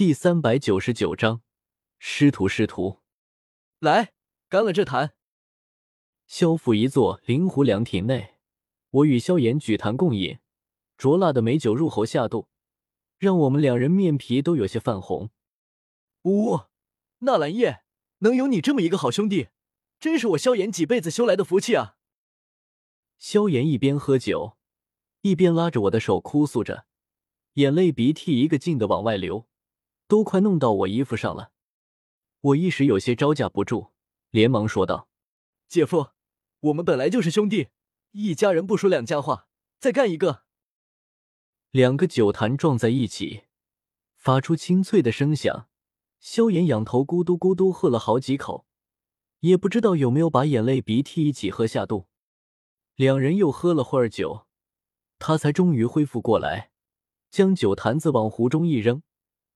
第三百九十九章，师徒师徒，来干了这坛。萧府一座灵湖凉亭内，我与萧炎举坛共饮，灼辣的美酒入喉下肚，让我们两人面皮都有些泛红。呜，纳兰叶，能有你这么一个好兄弟，真是我萧炎几辈子修来的福气啊！萧炎一边喝酒，一边拉着我的手哭诉着，眼泪鼻涕一个劲的往外流。都快弄到我衣服上了，我一时有些招架不住，连忙说道：“姐夫，我们本来就是兄弟，一家人不说两家话，再干一个。”两个酒坛撞在一起，发出清脆的声响。萧炎仰头咕嘟咕嘟喝了好几口，也不知道有没有把眼泪鼻涕一起喝下肚。两人又喝了会儿酒，他才终于恢复过来，将酒坛子往壶中一扔。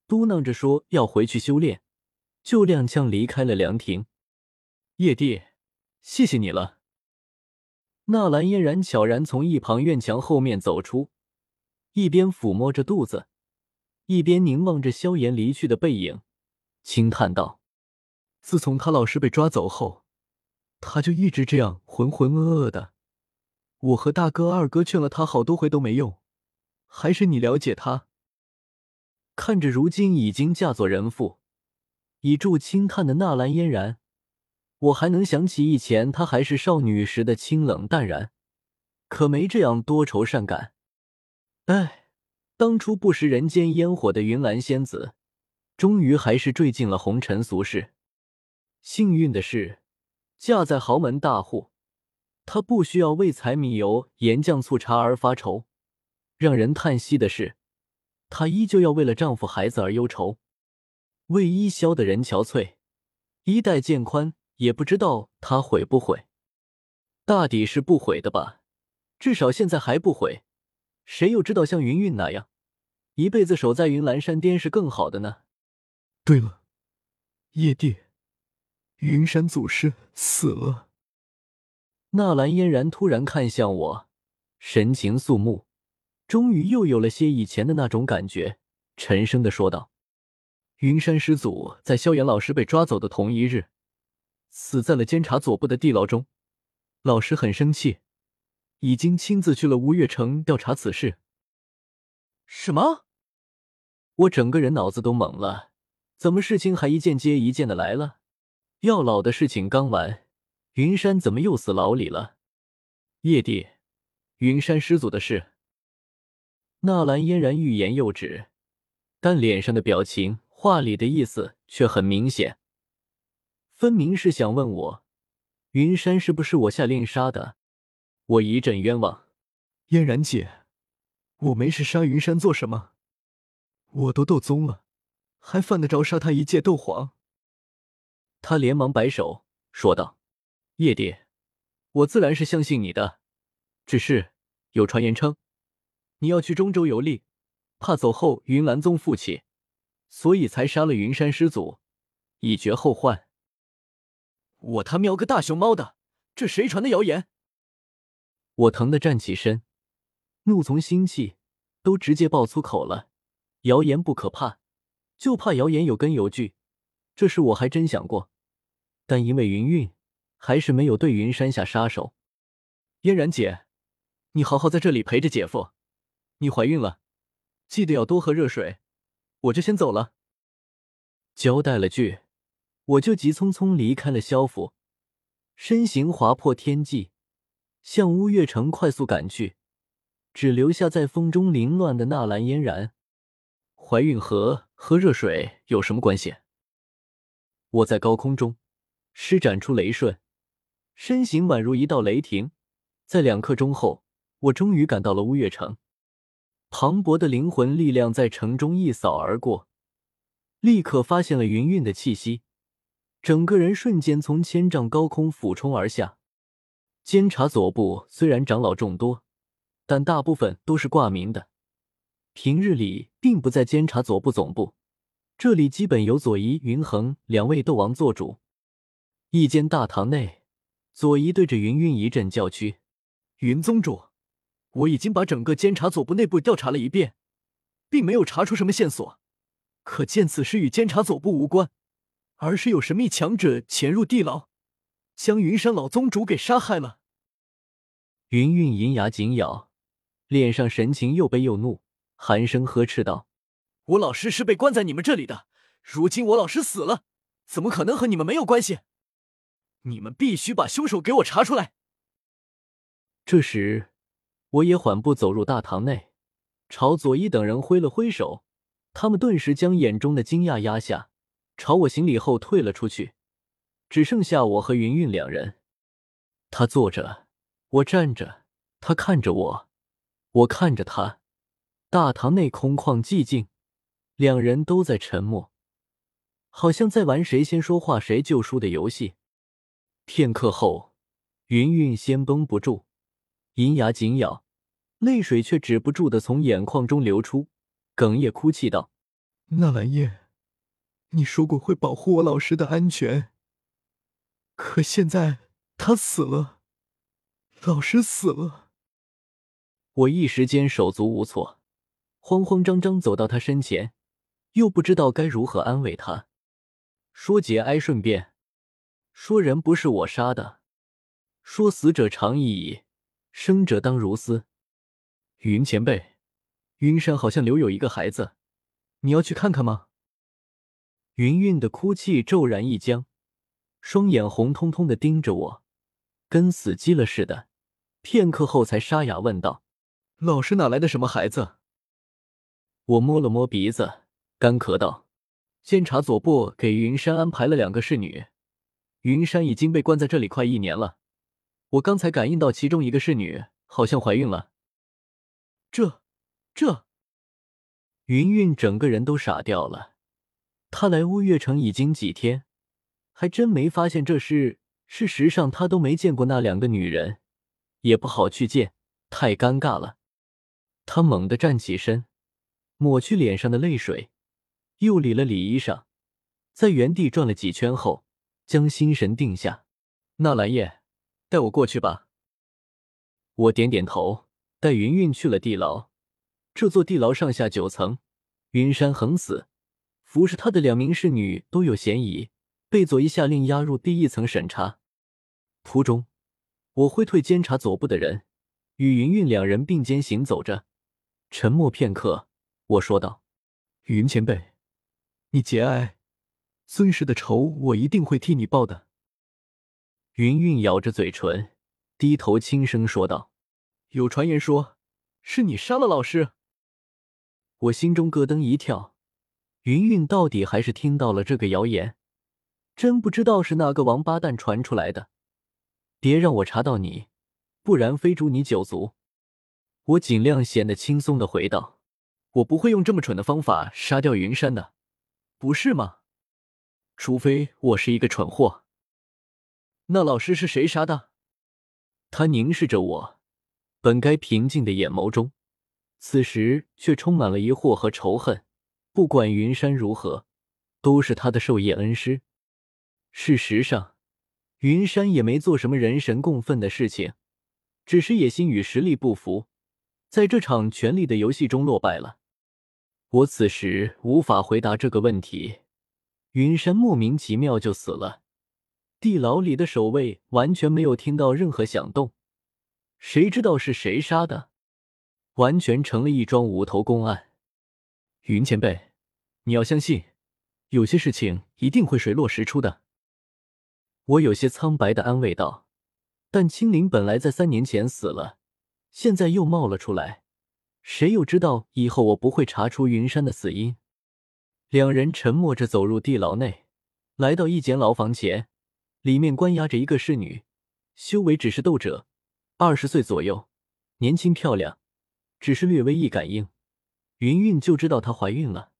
嘟囔着说要回去修炼，就踉跄离开了凉亭。叶帝，谢谢你了。纳兰嫣然悄然从一旁院墙后面走出，一边抚摸着肚子，一边凝望着萧炎离去的背影，轻叹道：“自从他老师被抓走后，他就一直这样浑浑噩噩的。我和大哥、二哥劝了他好多回都没用，还是你了解他。”看着如今已经嫁作人妇、倚柱轻叹的纳兰嫣然，我还能想起以前她还是少女时的清冷淡然，可没这样多愁善感。哎，当初不食人间烟火的云岚仙子，终于还是坠进了红尘俗世。幸运的是，嫁在豪门大户，她不需要为柴米油盐酱醋茶而发愁。让人叹息的是。她依旧要为了丈夫孩子而忧愁，为伊消的人憔悴，衣带渐宽，也不知道她悔不悔。大抵是不悔的吧，至少现在还不悔。谁又知道像云云那样，一辈子守在云岚山巅是更好的呢？对了，叶帝，云山祖师死了。纳兰嫣然突然看向我，神情肃穆。终于又有了些以前的那种感觉，沉声的说道：“云山师祖在萧炎老师被抓走的同一日，死在了监察左部的地牢中。老师很生气，已经亲自去了乌月城调查此事。”什么？我整个人脑子都懵了，怎么事情还一件接一件的来了？药老的事情刚完，云山怎么又死牢里了？叶帝，云山师祖的事。纳兰嫣然欲言又止，但脸上的表情、话里的意思却很明显，分明是想问我，云山是不是我下令杀的？我一阵冤枉。嫣然姐，我没事杀云山做什么？我都斗宗了，还犯得着杀他一介斗皇？他连忙摆手说道：“叶蝶，我自然是相信你的，只是有传言称。”你要去中州游历，怕走后云岚宗复起，所以才杀了云山师祖，以绝后患。我他喵个大熊猫的，这谁传的谣言？我疼的站起身，怒从心起，都直接爆粗口了。谣言不可怕，就怕谣言有根有据。这事我还真想过，但因为云韵，还是没有对云山下杀手。嫣然姐，你好好在这里陪着姐夫。你怀孕了，记得要多喝热水。我就先走了。交代了句，我就急匆匆离开了萧府，身形划破天际，向乌月城快速赶去，只留下在风中凌乱的纳兰嫣然。怀孕和喝热水有什么关系？我在高空中施展出雷瞬，身形宛如一道雷霆，在两刻钟后，我终于赶到了乌月城。磅礴的灵魂力量在城中一扫而过，立刻发现了云韵的气息，整个人瞬间从千丈高空俯冲而下。监察左部虽然长老众多，但大部分都是挂名的，平日里并不在监察左部总部，这里基本由左仪、云恒两位斗王做主。一间大堂内，左仪对着云韵一阵叫屈：“云宗主。”我已经把整个监察总部内部调查了一遍，并没有查出什么线索。可见此事与监察总部无关，而是有神秘强者潜入地牢，将云山老宗主给杀害了。云韵银牙紧咬，脸上神情又悲又怒，寒声呵斥道：“我老师是被关在你们这里的，如今我老师死了，怎么可能和你们没有关系？你们必须把凶手给我查出来！”这时，我也缓步走入大堂内，朝左一等人挥了挥手，他们顿时将眼中的惊讶压下，朝我行礼后退了出去，只剩下我和云云两人。他坐着。我站着，他看着我，我看着他。大堂内空旷寂静，两人都在沉默，好像在玩谁先说话谁就输的游戏。片刻后，云云先绷不住，银牙紧咬，泪水却止不住的从眼眶中流出，哽咽哭泣道：“纳兰叶，你说过会保护我老师的安全，可现在他死了。”老师死了，我一时间手足无措，慌慌张张走到他身前，又不知道该如何安慰他。说节哀顺变，说人不是我杀的，说死者长已矣，生者当如斯。云前辈，云山好像留有一个孩子，你要去看看吗？云韵的哭泣骤然一僵，双眼红彤彤的盯着我，跟死机了似的。片刻后，才沙哑问道：“老师哪来的什么孩子？”我摸了摸鼻子，干咳道：“监察左部给云山安排了两个侍女，云山已经被关在这里快一年了。我刚才感应到其中一个侍女好像怀孕了。”这……这……云云整个人都傻掉了。他来乌月城已经几天，还真没发现这事。事实上，他都没见过那两个女人。也不好去见，太尴尬了。他猛地站起身，抹去脸上的泪水，又理了理衣裳，在原地转了几圈后，将心神定下。纳兰叶，带我过去吧。我点点头，带云云去了地牢。这座地牢上下九层，云山横死，服侍他的两名侍女都有嫌疑，被左一下令押入第一层审查。途中。我挥退监察左部的人，与云云两人并肩行走着，沉默片刻，我说道：“云前辈，你节哀，孙氏的仇我一定会替你报的。”云云咬着嘴唇，低头轻声说道：“有传言说是你杀了老师。”我心中咯噔一跳，云云到底还是听到了这个谣言，真不知道是哪个王八蛋传出来的。别让我查到你，不然非诛你九族！我尽量显得轻松的回道：“我不会用这么蠢的方法杀掉云山的，不是吗？除非我是一个蠢货。”那老师是谁杀的？他凝视着我，本该平静的眼眸中，此时却充满了疑惑和仇恨。不管云山如何，都是他的授业恩师。事实上。云山也没做什么人神共愤的事情，只是野心与实力不符，在这场权力的游戏中落败了。我此时无法回答这个问题。云山莫名其妙就死了，地牢里的守卫完全没有听到任何响动，谁知道是谁杀的？完全成了一桩无头公案。云前辈，你要相信，有些事情一定会水落石出的。我有些苍白的安慰道：“但青灵本来在三年前死了，现在又冒了出来，谁又知道以后我不会查出云山的死因？”两人沉默着走入地牢内，来到一间牢房前，里面关押着一个侍女，修为只是斗者，二十岁左右，年轻漂亮，只是略微一感应，云云就知道她怀孕了。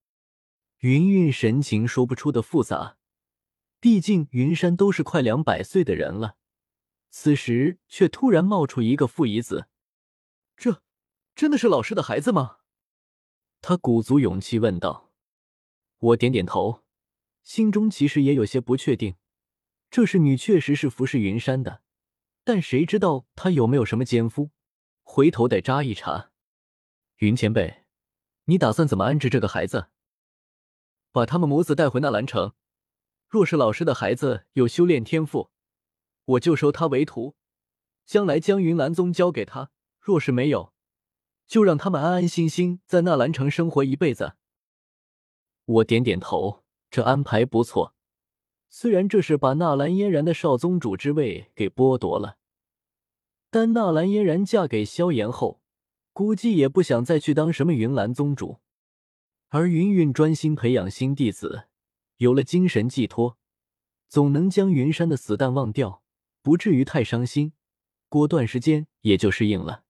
云云神情说不出的复杂。毕竟云山都是快两百岁的人了，此时却突然冒出一个父遗子，这真的是老师的孩子吗？他鼓足勇气问道。我点点头，心中其实也有些不确定。这侍女确实是服侍云山的，但谁知道他有没有什么奸夫？回头得查一查。云前辈，你打算怎么安置这个孩子？把他们母子带回纳兰城。若是老师的孩子有修炼天赋，我就收他为徒，将来将云岚宗交给他；若是没有，就让他们安安心心在纳兰城生活一辈子。我点点头，这安排不错。虽然这是把纳兰嫣然的少宗主之位给剥夺了，但纳兰嫣然嫁给萧炎后，估计也不想再去当什么云岚宗主。而云云专心培养新弟子，有了精神寄托，总能将云山的死淡忘掉，不至于太伤心。过段时间也就适应了。